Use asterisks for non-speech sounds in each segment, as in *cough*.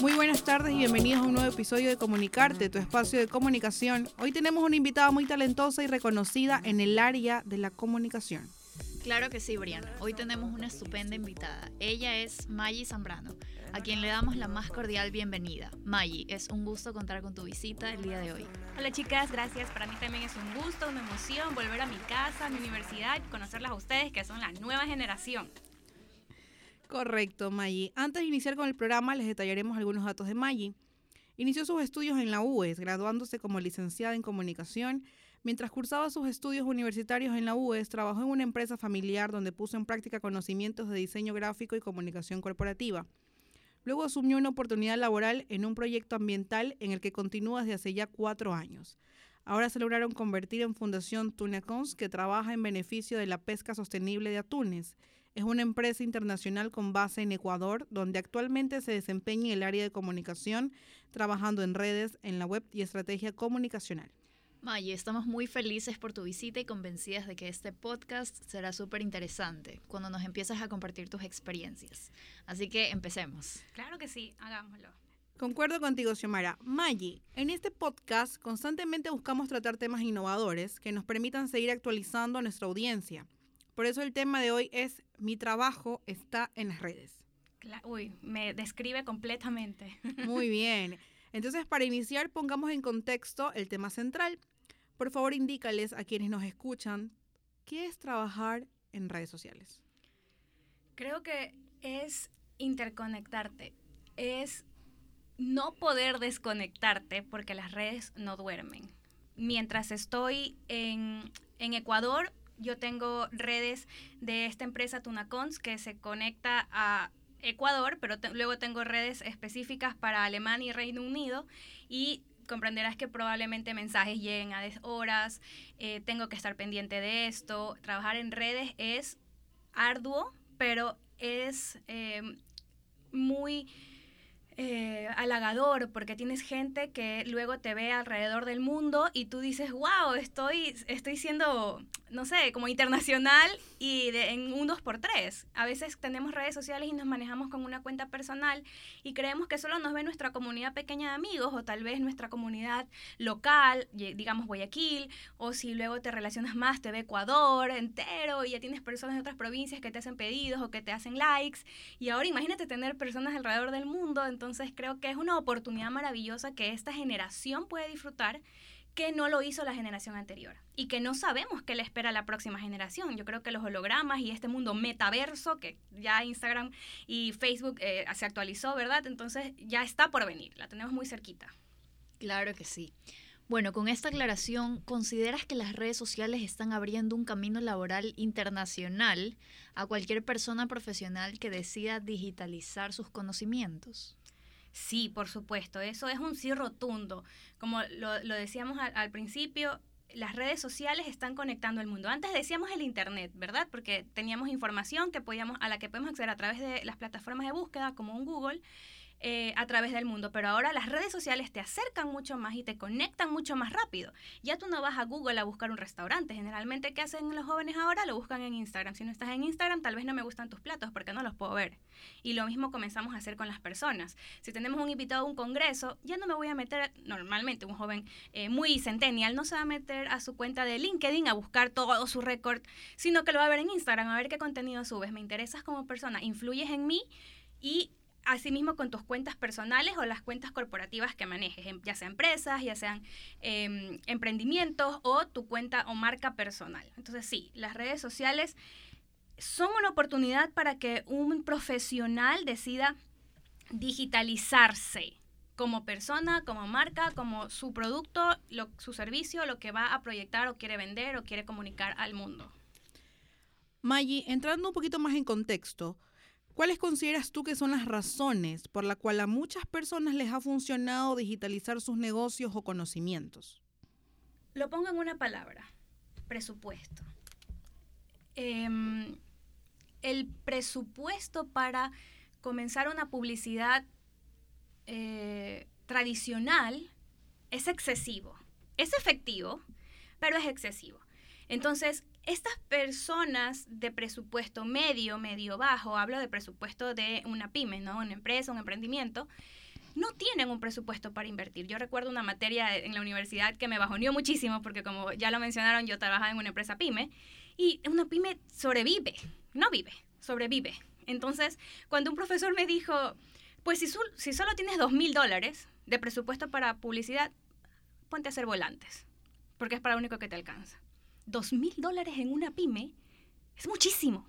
Muy buenas tardes y bienvenidos a un nuevo episodio de Comunicarte, tu espacio de comunicación. Hoy tenemos una invitada muy talentosa y reconocida en el área de la comunicación. Claro que sí, Briana. Hoy tenemos una estupenda invitada. Ella es Maggie Zambrano, a quien le damos la más cordial bienvenida. Maggie, es un gusto contar con tu visita el día de hoy. Hola chicas, gracias. Para mí también es un gusto, una emoción volver a mi casa, a mi universidad y conocerlas a ustedes, que son la nueva generación. Correcto, Maggie. Antes de iniciar con el programa, les detallaremos algunos datos de Maggie. Inició sus estudios en la UES, graduándose como licenciada en comunicación Mientras cursaba sus estudios universitarios en la UES, trabajó en una empresa familiar donde puso en práctica conocimientos de diseño gráfico y comunicación corporativa. Luego asumió una oportunidad laboral en un proyecto ambiental en el que continúa desde hace ya cuatro años. Ahora se lograron convertir en Fundación Tunacons, que trabaja en beneficio de la pesca sostenible de atunes. Es una empresa internacional con base en Ecuador, donde actualmente se desempeña en el área de comunicación, trabajando en redes, en la web y estrategia comunicacional. Maggie, estamos muy felices por tu visita y convencidas de que este podcast será súper interesante cuando nos empiezas a compartir tus experiencias. Así que empecemos. Claro que sí, hagámoslo. Concuerdo contigo, Xiomara. Maggie, en este podcast constantemente buscamos tratar temas innovadores que nos permitan seguir actualizando a nuestra audiencia. Por eso el tema de hoy es Mi trabajo está en las redes. Uy, me describe completamente. Muy *laughs* bien. Entonces, para iniciar, pongamos en contexto el tema central. Por favor, indícales a quienes nos escuchan qué es trabajar en redes sociales. Creo que es interconectarte, es no poder desconectarte porque las redes no duermen. Mientras estoy en, en Ecuador, yo tengo redes de esta empresa Tunacons que se conecta a Ecuador, pero luego tengo redes específicas para Alemania y Reino Unido y comprenderás que probablemente mensajes lleguen a horas, eh, tengo que estar pendiente de esto. Trabajar en redes es arduo, pero es eh, muy eh, halagador porque tienes gente que luego te ve alrededor del mundo y tú dices, wow, estoy, estoy siendo, no sé, como internacional y de, en un 2x3. A veces tenemos redes sociales y nos manejamos con una cuenta personal y creemos que solo nos ve nuestra comunidad pequeña de amigos o tal vez nuestra comunidad local, digamos Guayaquil, o si luego te relacionas más, te ve Ecuador entero y ya tienes personas de otras provincias que te hacen pedidos o que te hacen likes. Y ahora imagínate tener personas alrededor del mundo, entonces creo que es una oportunidad maravillosa que esta generación puede disfrutar que no lo hizo la generación anterior y que no sabemos qué le espera a la próxima generación. Yo creo que los hologramas y este mundo metaverso, que ya Instagram y Facebook eh, se actualizó, ¿verdad? Entonces ya está por venir, la tenemos muy cerquita. Claro que sí. Bueno, con esta aclaración, ¿consideras que las redes sociales están abriendo un camino laboral internacional a cualquier persona profesional que decida digitalizar sus conocimientos? Sí, por supuesto, eso es un sí rotundo. Como lo, decíamos al, principio, las redes sociales están conectando el mundo. Antes decíamos el Internet, ¿verdad? Porque teníamos información que podíamos, a la que podemos acceder a través de las plataformas de búsqueda como un Google eh, a través del mundo, pero ahora las redes sociales te acercan mucho más y te conectan mucho más rápido. Ya tú no vas a Google a buscar un restaurante. Generalmente, ¿qué hacen los jóvenes ahora? Lo buscan en Instagram. Si no estás en Instagram, tal vez no me gustan tus platos porque no los puedo ver. Y lo mismo comenzamos a hacer con las personas. Si tenemos un invitado a un congreso, ya no me voy a meter, normalmente un joven eh, muy centennial no se va a meter a su cuenta de LinkedIn a buscar todo su récord, sino que lo va a ver en Instagram, a ver qué contenido subes. Me interesas como persona, influyes en mí y asimismo con tus cuentas personales o las cuentas corporativas que manejes, em, ya sean empresas, ya sean em, emprendimientos o tu cuenta o marca personal. Entonces sí, las redes sociales son una oportunidad para que un profesional decida digitalizarse como persona, como marca, como su producto, su servicio, lo que va a proyectar o quiere vender o quiere comunicar al mundo. Maggie, entrando un poquito más en contexto, ¿Cuáles consideras tú que son las razones por las cuales a muchas personas les ha funcionado digitalizar sus negocios o conocimientos? Lo pongo en una palabra, presupuesto. Em, el presupuesto para comenzar una publicidad eh, tradicional es excesivo. Es efectivo, pero es excesivo. Entonces, estas personas de presupuesto medio, medio bajo, hablo de presupuesto de una pyme, ¿no? Una empresa, un emprendimiento, no tienen un presupuesto para invertir. Yo recuerdo una materia en la universidad que me bajoneó muchísimo porque como ya lo mencionaron, yo trabajaba en una empresa pyme y una pyme sobrevive, no vive, sobrevive. Entonces, cuando un profesor me dijo, pues si, si solo tienes dos mil dólares de presupuesto para publicidad, ponte a hacer volantes, porque es para lo único que te alcanza. Dos mil dólares en una pyme es muchísimo.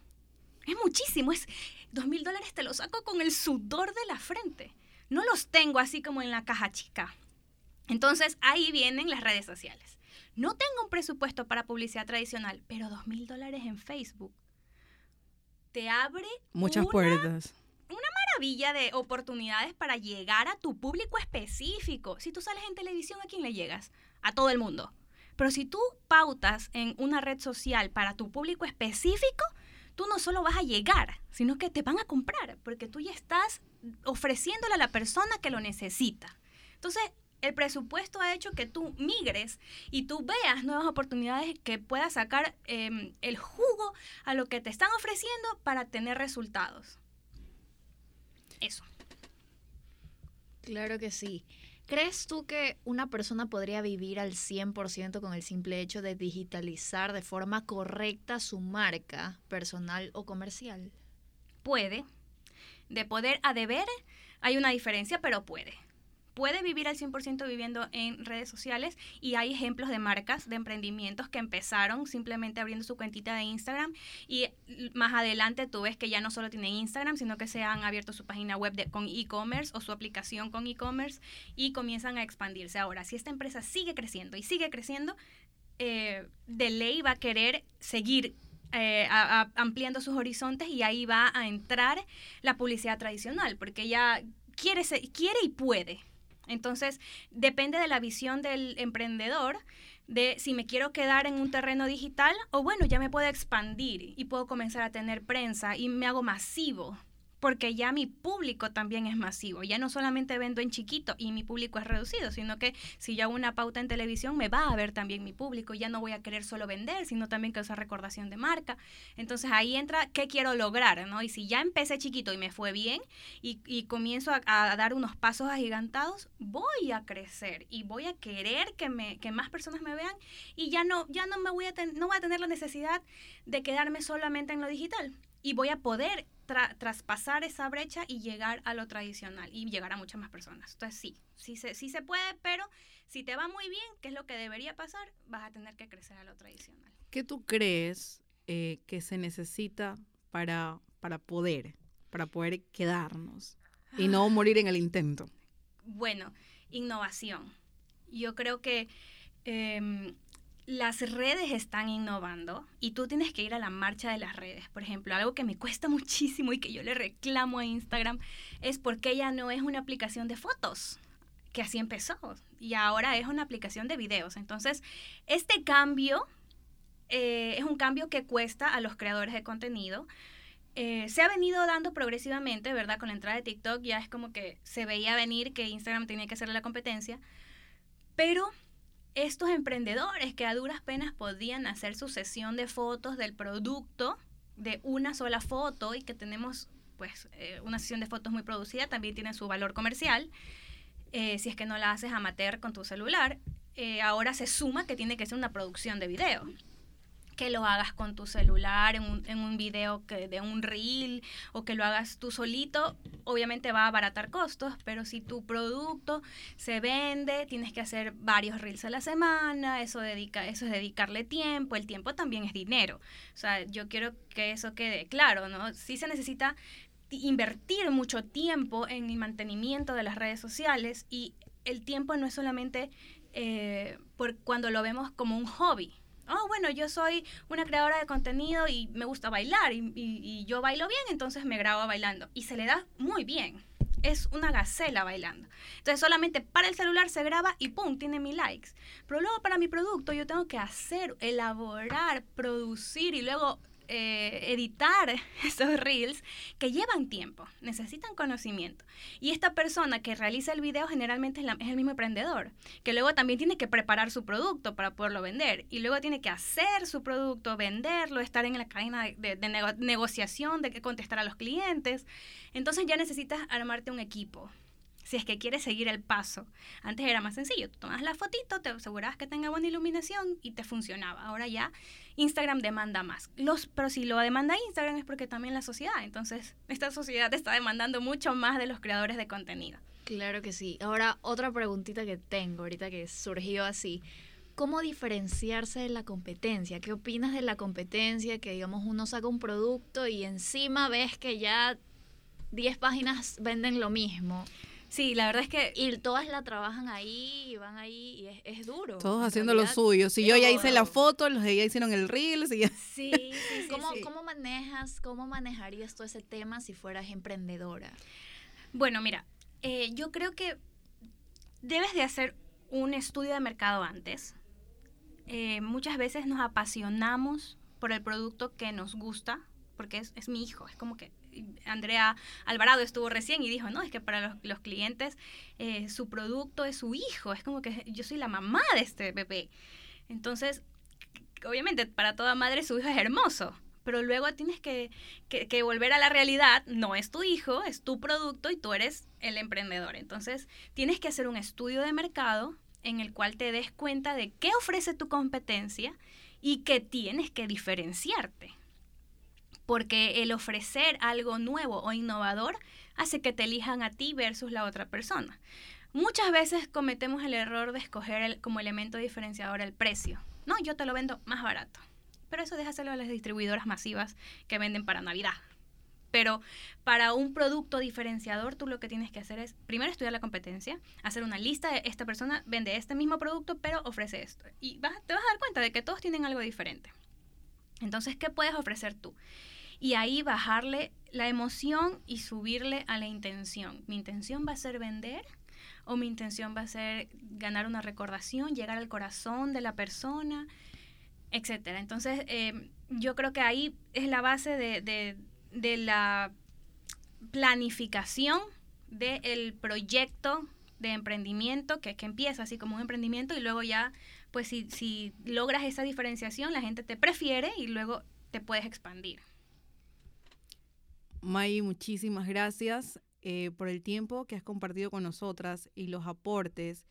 Es muchísimo. Es dos mil dólares te los saco con el sudor de la frente. No los tengo así como en la caja chica. Entonces ahí vienen las redes sociales. No tengo un presupuesto para publicidad tradicional, pero dos mil dólares en Facebook te abre muchas puertas. Una maravilla de oportunidades para llegar a tu público específico. Si tú sales en televisión, ¿a quién le llegas? A todo el mundo. Pero si tú pautas en una red social para tu público específico, tú no solo vas a llegar, sino que te van a comprar, porque tú ya estás ofreciéndole a la persona que lo necesita. Entonces, el presupuesto ha hecho que tú migres y tú veas nuevas oportunidades que puedas sacar em, el jugo a lo que te están ofreciendo para tener resultados. Eso. Claro que sí. ¿Crees tú que una persona podría vivir al 100% con el simple hecho de digitalizar de forma correcta su marca personal o comercial? Puede. De poder a deber hay una diferencia, pero puede puede vivir al 100% viviendo en redes sociales y hay ejemplos de marcas, de emprendimientos que empezaron simplemente abriendo su cuentita de Instagram y más adelante tú ves que ya no solo tienen Instagram, sino que se han abierto su página web de, con e-commerce o su aplicación con e-commerce y comienzan a expandirse. Ahora, si esta empresa sigue creciendo y sigue creciendo, eh, de ley va a querer seguir eh, ampliando sus horizontes y ahí va a entrar la publicidad tradicional, porque ella quiere, quiere y puede. Entonces, depende de la visión del emprendedor de si me quiero quedar en un terreno digital o bueno, ya me puedo expandir y puedo comenzar a tener prensa y me hago masivo porque ya mi público también es masivo. Ya no solamente vendo en chiquito y mi público es reducido, sino que si yo hago una pauta en televisión, me va a ver también mi público. Ya no voy a querer solo vender, sino también causar recordación de marca. Entonces ahí entra qué quiero lograr, ¿no? Y si ya empecé chiquito y me fue bien y, comienzo a, dar unos pasos agigantados, voy a crecer y voy a querer que, me, que más personas me vean y ya no, ya no me voy a, no voy a tener la necesidad de quedarme solamente en lo digital y voy a poder traspasar esa brecha y llegar a lo tradicional y llegar a muchas más personas. Entonces sí, sí se, sí se puede, pero si te va muy bien, que es lo que debería pasar, vas a tener que crecer a lo tradicional. ¿Qué tú crees eh, que se necesita para, para poder, para poder quedarnos y no morir en el intento? Bueno, innovación. Yo creo que em, las redes están innovando y tú tienes que ir a la marcha de las redes. Por ejemplo, algo que me cuesta *laughs* muchísimo y que yo le reclamo a Instagram es porque ella no es una aplicación de fotos, que así empezó, y ahora es una aplicación de videos. Entonces, este cambio eh, es un cambio que cuesta a los creadores de contenido. Eh, se ha venido dando progresivamente, ¿verdad? Con la entrada de TikTok ya es como que se veía venir que Instagram tenía que hacerle la competencia, pero estos emprendedores que a duras penas podían hacer su sesión de fotos del producto de una sola foto y que tenemos pues eh, una sesión de fotos muy producida también tiene su valor comercial eh, si es que no la haces amateur con tu celular eh, ahora se suma que tiene que ser una producción de video que lo hagas con tu celular en un, en un video que, de un reel o que lo hagas tú solito, obviamente va a abaratar costos, pero si tu producto se vende, tienes que hacer varios reels a la semana, eso, dedica, eso es dedicarle tiempo, el tiempo también es dinero. O sea, yo quiero que eso quede claro, ¿no? Sí se necesita invertir mucho tiempo en el mantenimiento de las redes sociales y el tiempo no es solamente eh, por cuando lo vemos como un hobby, oh, bueno, yo soy una creadora de contenido y me gusta bailar y, yo bailo bien, entonces me grabo bailando. Y se le da muy bien. Es una gacela bailando. Entonces solamente para el celular se graba y ¡pum! tiene mil likes. Pero luego para mi producto yo tengo que hacer, elaborar, producir y luego eh, editar *laughs* esos reels que llevan tiempo, necesitan conocimiento. Y esta persona que realiza el video generalmente es, el mismo emprendedor, que luego también tiene que preparar su producto para poderlo vender y luego tiene que hacer su producto, venderlo, estar en la cadena de, negociación, de contestar a los clientes. Entonces ya necesitas armarte un equipo si es que quieres seguir el paso. Antes era más sencillo, tú tomas la fotito, te asegurabas que tenga buena iluminación y te funcionaba. Ahora ya Instagram demanda más. Los, pero si lo demanda Instagram es porque también la sociedad. Entonces, esta sociedad está demandando mucho más de los creadores de contenido. Claro que sí. Ahora, otra preguntita que tengo ahorita que surgió así. ¿Cómo diferenciarse de la competencia? ¿Qué opinas de la competencia? Que digamos uno saca un producto y encima ves que ya 10 páginas venden lo mismo. Sí, la verdad es que... Y todas la trabajan ahí, y van ahí, y es, es duro. Todos haciendo lo suyo. Si yo ya hice la foto, los de ella hicieron el reel, *laughs* Sí, sí, sí, ¿Cómo, ¿Cómo manejas, cómo manejarías todo ese tema si fueras emprendedora? Bueno, mira, eh, yo creo que debes de hacer un estudio de mercado antes. Eh, muchas veces nos apasionamos por el producto que nos gusta, porque es, es mi hijo, es como que Andrea Alvarado estuvo recién y dijo, no, es que para los, clientes eh, su producto es su hijo, es como que yo soy la mamá de este bebé. Entonces, obviamente para toda madre su hijo es hermoso, pero luego tienes que, que, volver a la realidad, no es tu hijo, es tu producto y tú eres el emprendedor. Entonces, tienes que hacer un estudio de mercado en el cual te des cuenta de qué ofrece tu competencia y que tienes que diferenciarte porque el ofrecer algo nuevo o innovador hace que te elijan a ti versus la otra persona. Muchas veces cometemos el error de escoger como elemento diferenciador el precio. No, yo te lo vendo más barato. Pero eso déjaselo a las distribuidoras masivas que venden para Navidad. Pero para un producto diferenciador, tú lo que tienes que hacer es primero estudiar la competencia, hacer una lista de esta persona vende este mismo producto, pero ofrece esto. Y te vas a dar cuenta de que todos tienen algo diferente. Entonces, ¿qué puedes ofrecer tú? Y ahí bajarle la emoción y subirle a la intención. Mi intención va a ser vender o mi intención va a ser ganar una recordación, llegar al corazón de la persona, etcétera. Entonces, em, yo creo que ahí es la base de, la planificación del proyecto de emprendimiento que, que, empieza así como un emprendimiento y luego ya, pues si, si logras esa diferenciación, la gente te prefiere y luego te puedes expandir. May, muchísimas gracias eh, por el tiempo que has compartido con nosotras y los aportes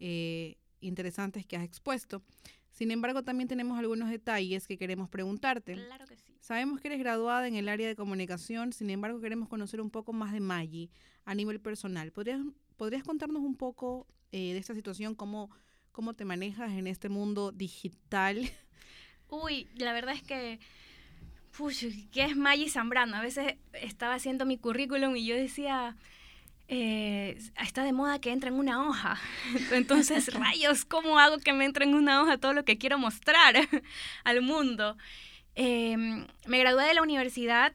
eh, interesantes que has expuesto. Sin embargo, también tenemos algunos detalles que queremos preguntarte. Claro que sí. Sabemos que eres graduada en el área de comunicación, sin embargo, queremos conocer un poco más de Maggie a nivel personal. ¿Podrías, ¿podrías contarnos un poco eh, de esta situación, cómo, cómo te manejas en este mundo digital? Uy, la verdad es que Uy, ¿qué es Maggie Zambrano? A veces estaba haciendo mi currículum y yo decía, eh, está de moda que entre en una hoja. *laughs* Entonces, *laughs* rayos, ¿cómo hago que me entre en una hoja todo lo que quiero mostrar *laughs* al mundo? Em, me gradué de la universidad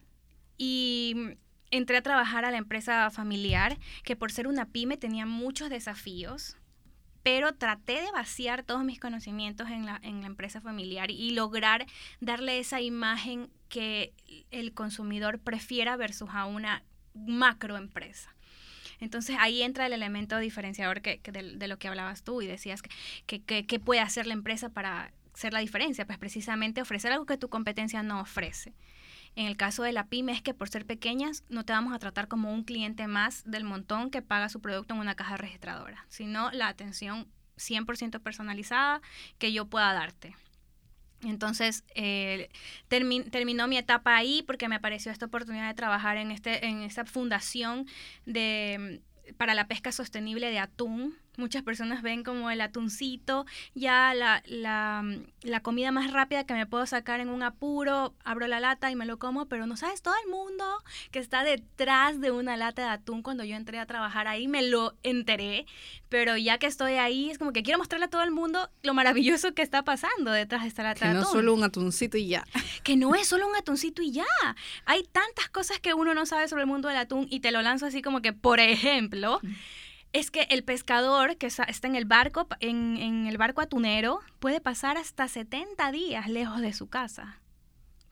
y entré a trabajar a la empresa familiar, que por ser una pyme tenía muchos desafíos pero traté de vaciar todos mis conocimientos en la, en la empresa familiar y lograr darle esa imagen que el consumidor prefiera versus a una macroempresa. Entonces ahí entra el elemento diferenciador que, de, lo que hablabas tú y decías que, que, puede hacer la empresa para hacer la diferencia, pues precisamente ofrecer algo que tu competencia no ofrece. En el caso de la pyme es que por ser pequeñas no te vamos a tratar como un cliente más del montón que paga su producto en una caja registradora, sino la atención 100% personalizada que yo pueda darte. Entonces, eh, terminó mi etapa ahí porque me apareció esta oportunidad de trabajar en, este, en esta fundación de, para la pesca sostenible de atún Muchas personas ven como el atuncito, ya la, la, la, comida más rápida que me puedo sacar en un apuro, abro la lata y me lo como, pero no sabes todo el mundo que está detrás de una lata de atún. Cuando yo entré a trabajar ahí me lo enteré, pero ya que estoy ahí es como que quiero mostrarle a todo el mundo lo maravilloso que está pasando detrás de esta lata de atún. no solo un atuncito y ya. *laughs* Que no es solo un atuncito y ya. Hay tantas cosas que uno no sabe sobre el mundo del atún y te lo lanzo así como que, por ejemplo... Mm es que el pescador que está en el barco, en, el barco atunero, puede pasar hasta 70 días lejos de su casa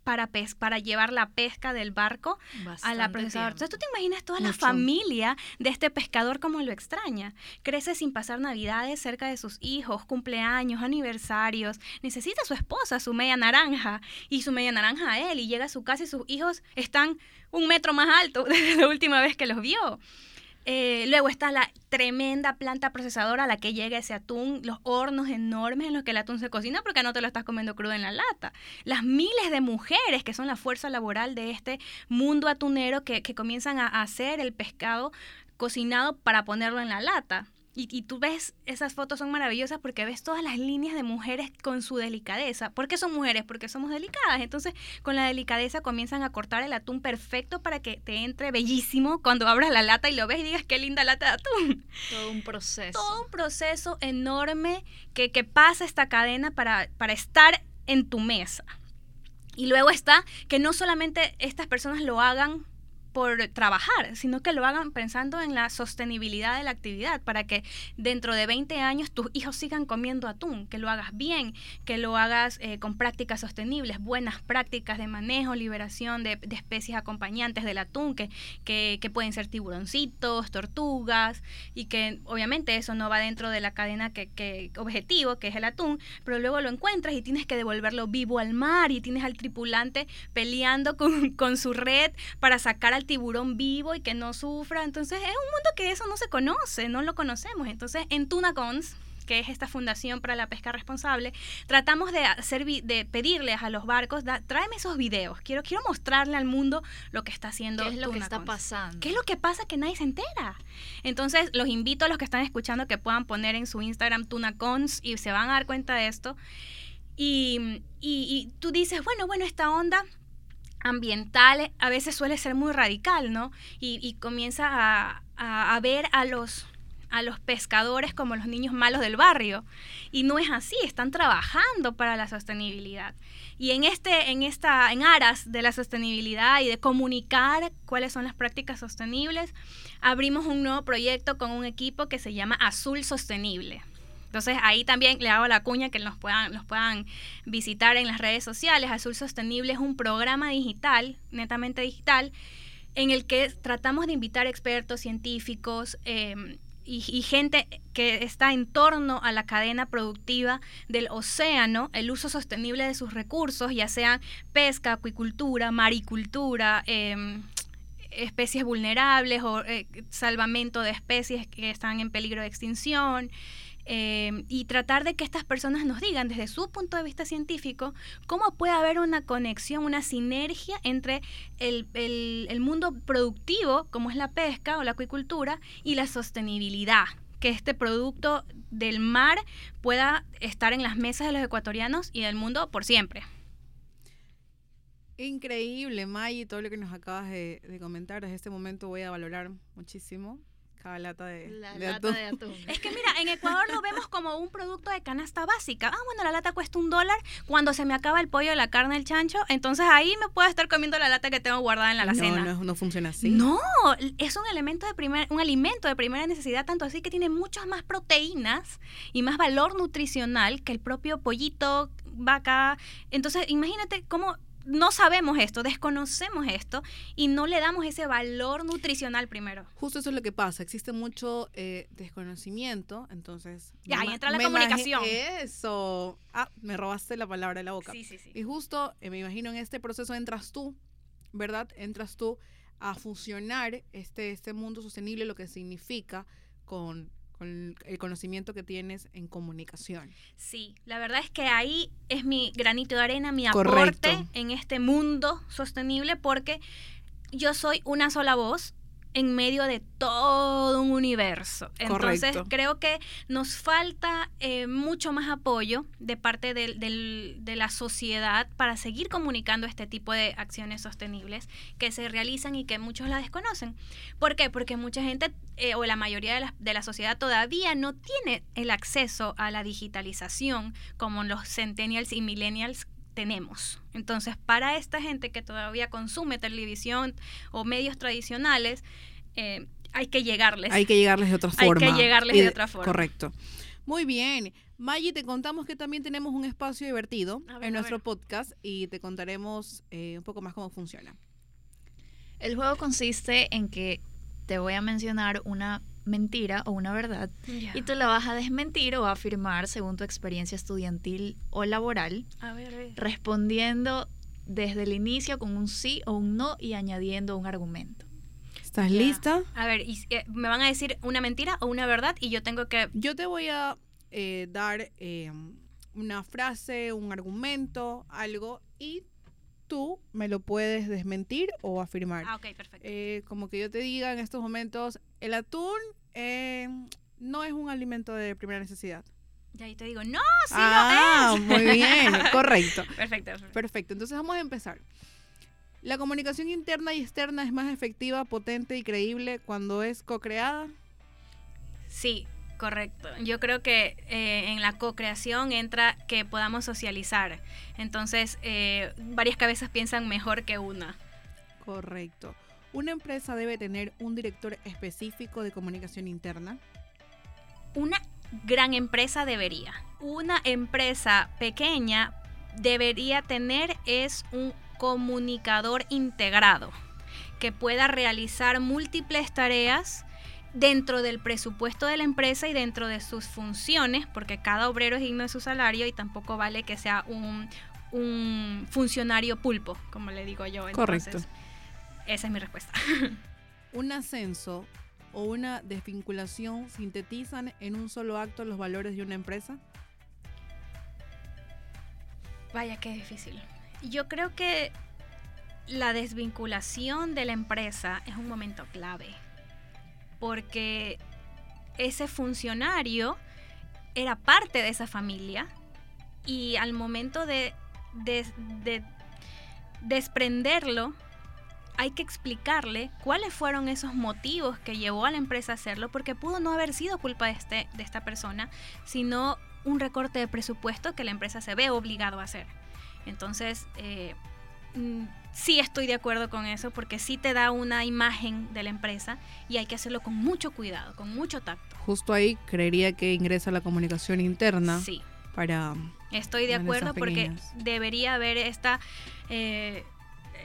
para, pes para llevar la pesca del barco a la procesadora. Entonces tú te imaginas toda la familia de este pescador como lo extraña. Crece sin pasar navidades cerca de sus hijos, cumpleaños, aniversarios. Necesita a su esposa, su media naranja, y su media naranja a él. Y llega a su casa y sus hijos están un metro más alto *laughs* desde la última vez que los vio. Eh, luego está la tremenda planta procesadora a la que llega ese atún, los hornos enormes en los que el atún se cocina porque no te lo estás comiendo crudo en la lata. Las miles de mujeres que son la fuerza laboral de este mundo atunero que, que comienzan a hacer el pescado cocinado para ponerlo en la lata. Y, tú ves, esas fotos son maravillosas porque ves todas las líneas de mujeres con su delicadeza. ¿Por qué son mujeres? Porque somos delicadas. Entonces, con la delicadeza comienzan a cortar el atún perfecto para que te entre bellísimo cuando abras la lata y lo ves y digas qué linda lata de atún. Todo un proceso. Todo un proceso enorme que, que pasa esta cadena para, para estar en tu mesa. Y luego está que no solamente estas personas lo hagan por trabajar, sino que lo hagan pensando en la sostenibilidad de la actividad, para que dentro de 20 años tus hijos sigan comiendo atún, que lo hagas bien, que lo hagas eh, con prácticas sostenibles, buenas prácticas de manejo, liberación de, especies acompañantes del atún, que, que, pueden ser tiburoncitos, tortugas, y que obviamente eso no va dentro de la cadena que, que objetivo, que es el atún, pero luego lo encuentras y tienes que devolverlo vivo al mar y tienes al tripulante peleando con, con su red para sacar al tiburón vivo y que no sufra. Entonces es un mundo que eso no se conoce, no lo conocemos. Entonces en Tunacons que es esta fundación para la pesca responsable, tratamos de hacer de pedirles a los barcos, tráeme esos videos. Quiero quiero mostrarle al mundo lo que está haciendo. ¿Qué es lo que está pasando? ¿Qué es lo que pasa que nadie se entera? Entonces, los invito a los que están escuchando que puedan poner en su Instagram Tunacons y se van a dar cuenta de esto. Y, y, y tú dices, bueno, bueno, esta onda ambiental a veces suele ser muy radical, ¿no? Y, comienza a, a, ver a los, a los pescadores como los niños malos del barrio. Y no es así, están trabajando para la sostenibilidad. Y en, este, en, esta, en aras de la sostenibilidad y de comunicar cuáles son las prácticas sostenibles, abrimos un nuevo proyecto con un equipo que se llama Azul Sostenible. Entonces ahí también le hago la cuña que nos puedan, los puedan visitar en las redes sociales. Azul Sostenible es un programa digital, netamente digital, en el que tratamos de invitar expertos científicos em, y, gente que está en torno a la cadena productiva del océano, el uso sostenible de sus recursos, ya sean pesca, acuicultura, maricultura, em, especies vulnerables o eh, salvamento de especies que están en peligro de extinción. Em, y tratar de que estas personas nos digan desde su punto de vista científico cómo puede haber una conexión, una sinergia entre el, el, mundo productivo, como es la pesca o la acuicultura, y la sostenibilidad que este producto del mar pueda estar en las mesas de los ecuatorianos y del mundo por siempre. Increíble, May, todo lo que nos acabas de, de comentar. Desde este momento voy a valorar muchísimo cada lata de, atún. Es que mira, en Ecuador lo vemos como un producto de canasta básica. Ah, bueno, la lata cuesta un dólar. Cuando se me acaba el pollo, la carne, el chancho, entonces ahí me puedo estar comiendo la lata que tengo guardada en la alacena. No, no, no funciona así. No, es un elemento de primer, un alimento de primera necesidad, tanto así que tiene muchas más proteínas y más valor nutricional que el propio pollito, vaca. Entonces, imagínate cómo no sabemos esto, desconocemos esto y no le damos ese valor nutricional primero. Justo eso es lo que pasa, existe mucho eh, desconocimiento, entonces... Ya, ahí entra la comunicación. Eso. Ah, me robaste la palabra de la boca. Sí, sí, sí. Y justo, eh, me imagino, en este proceso entras tú, ¿verdad? Entras tú a fusionar este, este mundo sostenible, lo que significa con el conocimiento que tienes en comunicación. Sí, la verdad es que ahí es mi granito de arena, mi aporte en este mundo sostenible, porque yo soy una sola voz en medio de todo un universo. Entonces creo que nos falta eh, mucho más apoyo de parte de la sociedad para seguir comunicando este tipo de acciones sostenibles que se realizan y que muchos la desconocen. ¿Por qué? Porque mucha gente eh, o la mayoría de la, de la sociedad todavía no tiene el acceso a la digitalización como los centennials y millennials tenemos. Entonces, para esta gente que todavía consume televisión o medios tradicionales, eh, hay que llegarles. Hay que llegarles de otra forma. Hay que llegarles de otra forma. Correcto. Muy bien. Maggie, te contamos que también tenemos un espacio divertido ver, en nuestro podcast y te contaremos eh, un poco más cómo funciona. El juego consiste en que te voy a mencionar una mentira o una verdad y tú la vas a desmentir o afirmar según tu experiencia estudiantil o laboral, A ver, a ver. respondiendo desde el inicio con un sí o un no y añadiendo un argumento. ¿Estás lista? A ver, y, eh, me van a decir una mentira o una verdad y yo tengo que... Yo te voy a eh, dar eh, una frase, un argumento, algo, y tú me lo puedes desmentir o afirmar. Ah, ok, perfecto. Eh, como que yo te diga en estos momentos, el atún eh, no es un alimento de primera necesidad. Y ahí te digo, no, sí ah, lo es. muy bien, *laughs* correcto. Perfecto, perfecto. Perfecto, entonces vamos a empezar. La comunicación interna y externa es más efectiva, potente y creíble cuando es co-creada. Sí, correcto. Yo creo que eh, en la co-creación entra que podamos socializar. Entonces, eh, varias cabezas piensan mejor que una. Correcto. Una empresa debe tener un director específico de comunicación interna. Una gran empresa debería. Una empresa pequeña debería tener es un comunicador integrado que pueda realizar múltiples tareas dentro del presupuesto de la empresa y dentro de sus funciones, porque cada obrero es digno de su salario y tampoco vale que sea un, un funcionario pulpo, como le digo yo. Entonces, Correcto. Esa es mi respuesta. *laughs* Un ascenso o una desvinculación sintetizan en un solo acto los valores de una empresa. Vaya, qué difícil. Yo creo que la desvinculación de la empresa es un momento clave, porque ese funcionario era parte de esa familia y al momento de, de- de desprenderlo, hay que explicarle cuáles fueron esos motivos que llevó a la empresa a hacerlo, porque pudo no haber sido culpa de, este, de esta persona, sino un recorte de presupuesto que la empresa se ve obligado a hacer. Entonces, eh, mm, sí estoy de acuerdo con eso, porque sí te da una imagen de la empresa y hay que hacerlo con mucho cuidado, con mucho tacto. Justo ahí creería que ingresa la comunicación interna Sí. para... Estoy de acuerdo porque debería haber esta, eh,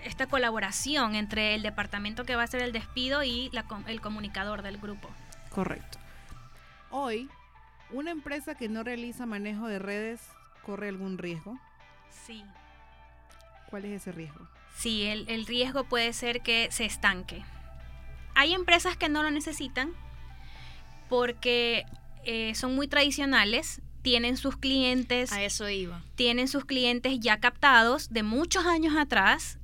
esta colaboración entre el departamento que va a hacer el despido y la el comunicador del grupo. Correcto. Hoy, una empresa que no realiza manejo de redes corre algún riesgo. Sí. ¿Cuál es ese riesgo? Sí, el, el riesgo puede ser que se estanque. Hay empresas que no lo necesitan porque eh, son muy tradicionales, tienen sus clientes A eso iba. tienen sus clientes ya captados de muchos años atrás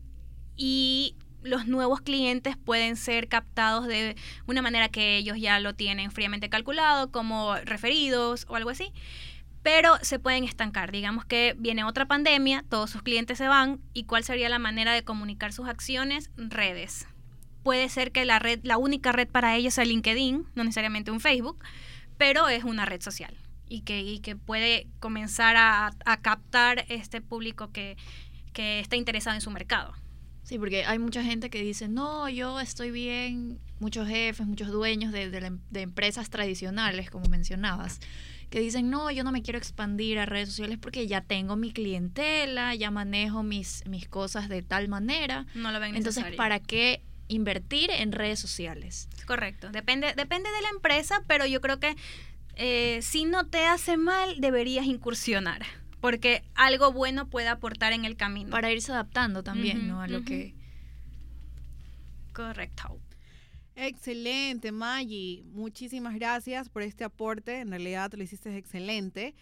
y los nuevos clientes pueden ser captados de una manera que ellos ya lo tienen fríamente calculado, como referidos o algo así. Pero se pueden estancar. Digamos que viene otra pandemia, todos sus clientes se van y cuál sería la manera de comunicar sus acciones? Redes. Puede ser que la red, la única red para ellos sea LinkedIn, no necesariamente un Facebook, pero es una red social y que, y que puede comenzar a, a captar este público que, que está interesado en su mercado. Sí, porque hay mucha gente que dice, no, yo estoy bien, muchos jefes, muchos dueños de, de em- de empresas tradicionales, como mencionabas, que dicen, no, yo no me quiero expandir a redes sociales porque ya tengo mi clientela, ya manejo mis, mis cosas de tal manera. No lo ven Entonces, necesario. ¿para qué invertir en redes sociales? Correcto. Depende, depende de la empresa, pero yo creo que eh, si no te hace mal, deberías incursionar. Porque algo bueno puede aportar en el camino. Para irse adaptando también, ¿no? A lo que... Correcto. Excelente, Maggie. Muchísimas gracias por este aporte. En realidad lo hiciste excelente.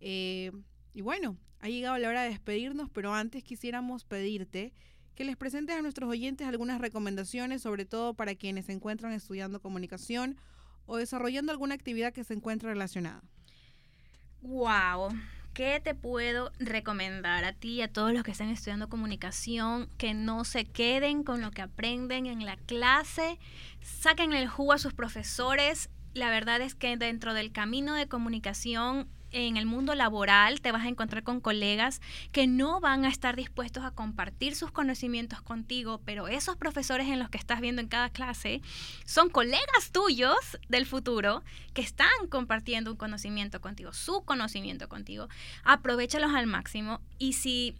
Eh, y bueno, ha llegado la hora de despedirnos, pero antes quisiéramos pedirte que les presentes a nuestros oyentes algunas recomendaciones, sobre todo para quienes se encuentran estudiando comunicación o desarrollando alguna actividad que se encuentre relacionada. Wow. ¿Qué te puedo recomendar a ti y a todos los que están estudiando comunicación? Que no se queden con lo que aprenden en la clase, saquen el jugo a sus profesores. La verdad es que dentro del camino de comunicación en el mundo laboral te vas a encontrar con colegas que no van a estar dispuestos a compartir sus conocimientos contigo, pero esos profesores en los que estás viendo en cada clase son colegas tuyos del futuro que están compartiendo un conocimiento contigo, su conocimiento contigo. Aprovechalos al máximo y si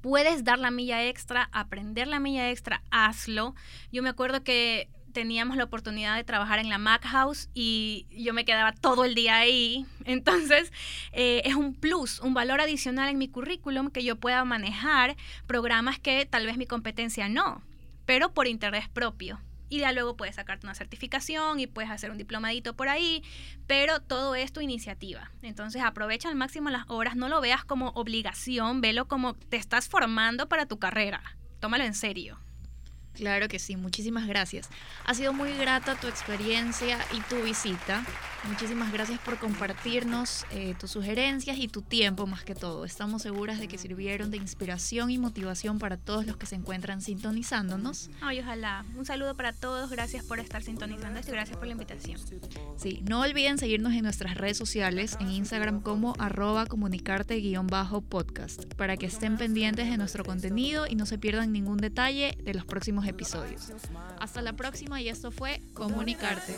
puedes dar la milla extra, aprender la milla extra, hazlo. Yo me acuerdo que teníamos la oportunidad de trabajar en la Mac House y yo me quedaba todo el día ahí. *laughs* Entonces, eh, es un plus, un valor adicional en mi currículum que yo pueda manejar programas que tal vez mi competencia no, pero por interés propio y ya luego puedes sacarte una certificación y puedes hacer un diplomadito por ahí, pero todo es tu iniciativa. Entonces aprovecha al máximo las horas, no lo veas como obligación, velo como te estás formando para tu carrera. Tómalo en serio. Claro que sí, muchísimas gracias. Ha sido muy grata tu experiencia y tu visita. Muchísimas gracias por compartirnos eh, tus sugerencias y tu tiempo más que todo. Estamos seguras de que sirvieron de inspiración y motivación para todos los que se encuentran sintonizándonos. Ay, ojalá. Un saludo para todos. Gracias por estar sintonizando esto y gracias por la invitación. Sí, no olviden seguirnos en nuestras redes sociales, en Instagram como arroba comunicarte-podcast, para que estén pendientes de nuestro contenido y no se pierdan ningún detalle de los próximos episodios. Hasta la próxima y esto fue Comunicarte.